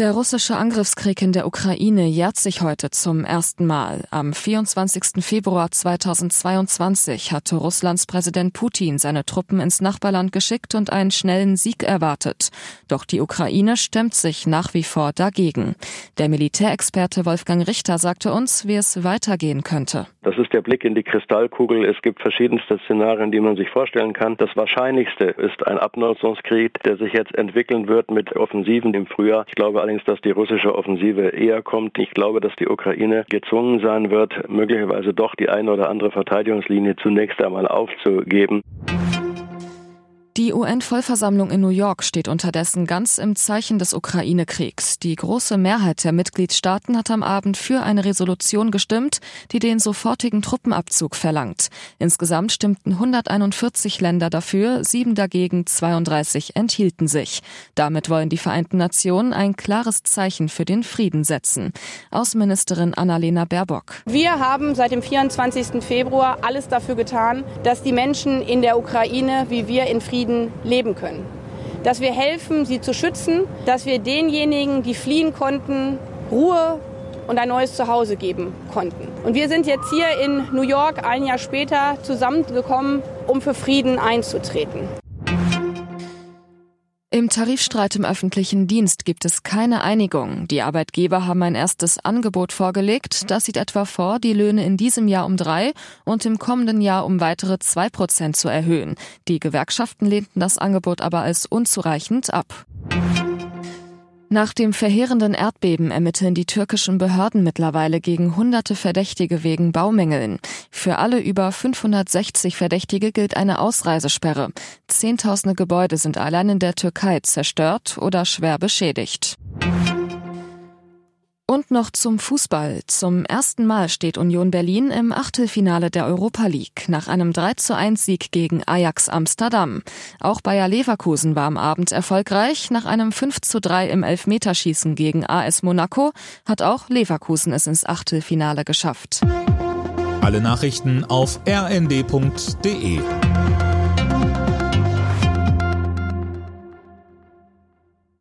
Der russische Angriffskrieg in der Ukraine jährt sich heute zum ersten Mal. Am 24. Februar 2022 hatte Russlands Präsident Putin seine Truppen ins Nachbarland geschickt und einen schnellen Sieg erwartet. Doch die Ukraine stemmt sich nach wie vor dagegen. Der Militärexperte Wolfgang Richter sagte uns, wie es weitergehen könnte. Das ist der Blick in die Kristallkugel. Es gibt verschiedenste Szenarien, die man sich vorstellen kann. Das Wahrscheinlichste ist ein Abnutzungskrieg, der sich jetzt entwickeln wird mit Offensiven im Frühjahr. Ich glaube allerdings, dass die russische Offensive eher kommt. Ich glaube, dass die Ukraine gezwungen sein wird, möglicherweise doch die eine oder andere Verteidigungslinie zunächst einmal aufzugeben. Die UN-Vollversammlung in New York steht unterdessen ganz im Zeichen des Ukraine-Kriegs. Die große Mehrheit der Mitgliedstaaten hat am Abend für eine Resolution gestimmt, die den sofortigen Truppenabzug verlangt. Insgesamt stimmten 141 Länder dafür, sieben dagegen, 32 enthielten sich. Damit wollen die Vereinten Nationen ein klares Zeichen für den Frieden setzen. Außenministerin Annalena Baerbock. Wir haben seit dem 24. Februar alles dafür getan, dass die Menschen in der Ukraine wie wir in Frieden Frieden leben können. Dass wir helfen, sie zu schützen, dass wir denjenigen, die fliehen konnten, Ruhe und ein neues Zuhause geben konnten. Und wir sind jetzt hier in New York ein Jahr später zusammengekommen, um für Frieden einzutreten. Im Tarifstreit im öffentlichen Dienst gibt es keine Einigung. Die Arbeitgeber haben ein erstes Angebot vorgelegt. Das sieht etwa vor, die Löhne in diesem Jahr um drei und im kommenden Jahr um weitere zwei Prozent zu erhöhen. Die Gewerkschaften lehnten das Angebot aber als unzureichend ab. Nach dem verheerenden Erdbeben ermitteln die türkischen Behörden mittlerweile gegen hunderte Verdächtige wegen Baumängeln. Für alle über 560 Verdächtige gilt eine Ausreisesperre. Zehntausende Gebäude sind allein in der Türkei zerstört oder schwer beschädigt. Und noch zum Fußball. Zum ersten Mal steht Union Berlin im Achtelfinale der Europa League nach einem 3 zu 1 Sieg gegen Ajax Amsterdam. Auch Bayer Leverkusen war am Abend erfolgreich. Nach einem 5 zu 3 im Elfmeterschießen gegen AS Monaco hat auch Leverkusen es ins Achtelfinale geschafft. Alle Nachrichten auf rnd.de